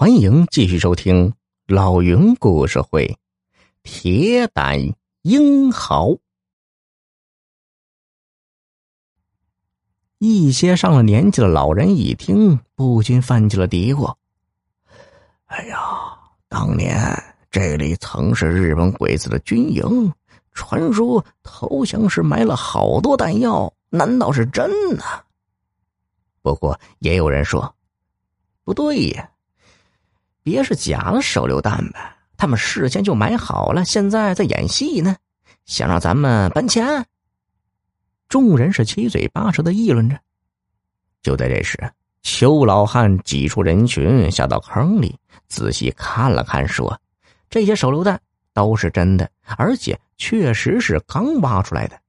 欢迎继续收听老云故事会，《铁胆英豪》。一些上了年纪的老人一听，不禁泛起了嘀咕：“哎呀，当年这里曾是日本鬼子的军营，传说投降时埋了好多弹药，难道是真的？”不过也有人说：“不对呀，别是假的手榴弹吧？他们事先就买好了，现在在演戏呢，想让咱们搬迁。”众人是七嘴八舌的议论着。就在这时，邱老汉挤出人群，下到坑里，仔细看了看，说：“这些手榴弹都是真的，而且确实是刚挖出来的。”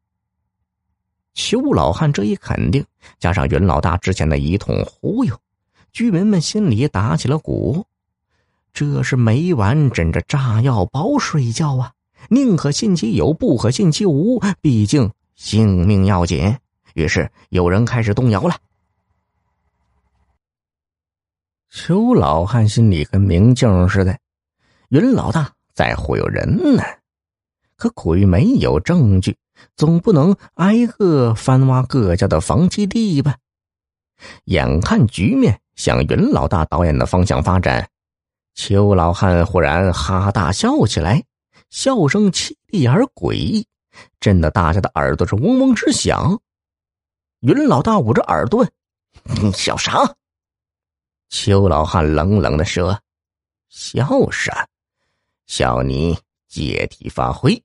邱老汉这一肯定，加上云老大之前的一通忽悠，居民们心里打起了鼓。这是每晚枕着炸药包睡觉啊！宁可信其有，不可信其无，毕竟。性命要紧，于是有人开始动摇了。邱老汉心里跟明镜似的，云老大在忽悠人呢。可苦于没有证据，总不能挨个翻挖各家的房基地吧？眼看局面向云老大导演的方向发展，邱老汉忽然哈哈大笑起来，笑声凄厉而诡异。震得大家的耳朵是嗡嗡直响。云老大捂着耳朵：“你笑啥？”邱老汉冷冷的说：“笑啥？笑你借题发挥。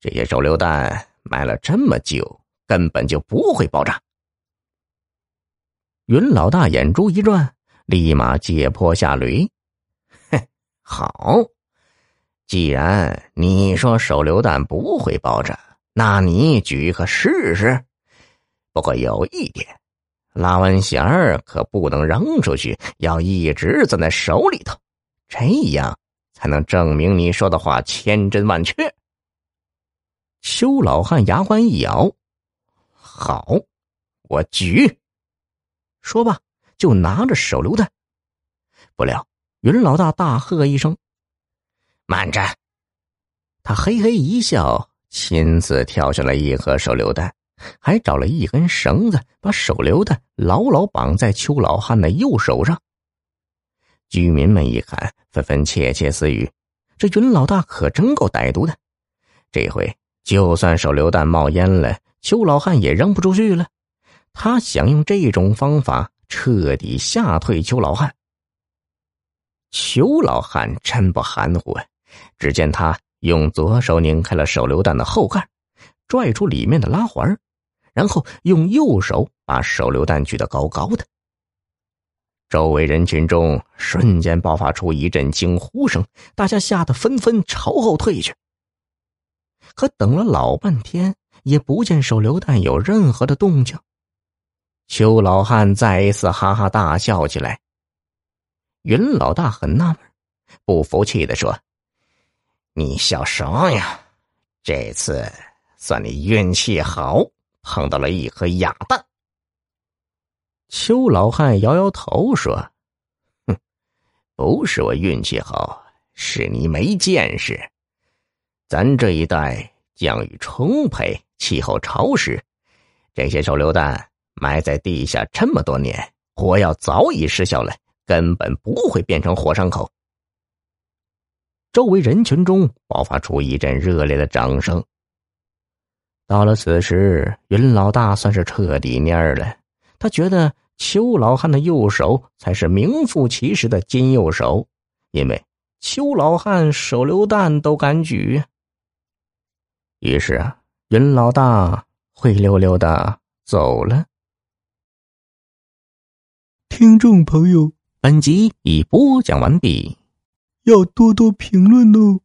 这些手榴弹埋了这么久，根本就不会爆炸。”云老大眼珠一转，立马借坡下驴：“，好。”既然你说手榴弹不会爆炸，那你举一个试试。不过有一点，拉完弦儿可不能扔出去，要一直攥在手里头，这样才能证明你说的话千真万确。邱老汉牙关一咬：“好，我举。”说罢，就拿着手榴弹。不料云老大大喝一声。慢着！他嘿嘿一笑，亲自跳下了一盒手榴弹，还找了一根绳子，把手榴弹牢牢绑在邱老汉的右手上。居民们一看，纷纷窃窃私语：“这云老大可真够歹毒的！这回就算手榴弹冒烟了，邱老汉也扔不出去了。他想用这种方法彻底吓退邱老汉。邱老汉真不含糊啊！”只见他用左手拧开了手榴弹的后盖，拽出里面的拉环，然后用右手把手榴弹举得高高的。周围人群中瞬间爆发出一阵惊呼声，大家吓得纷纷朝后退去。可等了老半天，也不见手榴弹有任何的动静。邱老汉再一次哈哈大笑起来。云老大很纳闷，不服气的说。你笑什么呀？这次算你运气好，碰到了一颗哑弹。邱老汉摇摇头说：“哼，不是我运气好，是你没见识。咱这一带降雨充沛，气候潮湿，这些手榴弹埋在地下这么多年，火药早已失效了，根本不会变成火山口。”周围人群中爆发出一阵热烈的掌声。到了此时，云老大算是彻底蔫了。他觉得邱老汉的右手才是名副其实的金右手，因为邱老汉手榴弹都敢举。于是啊，云老大灰溜溜的走了。听众朋友，本集已播讲完毕。要多多评论哦。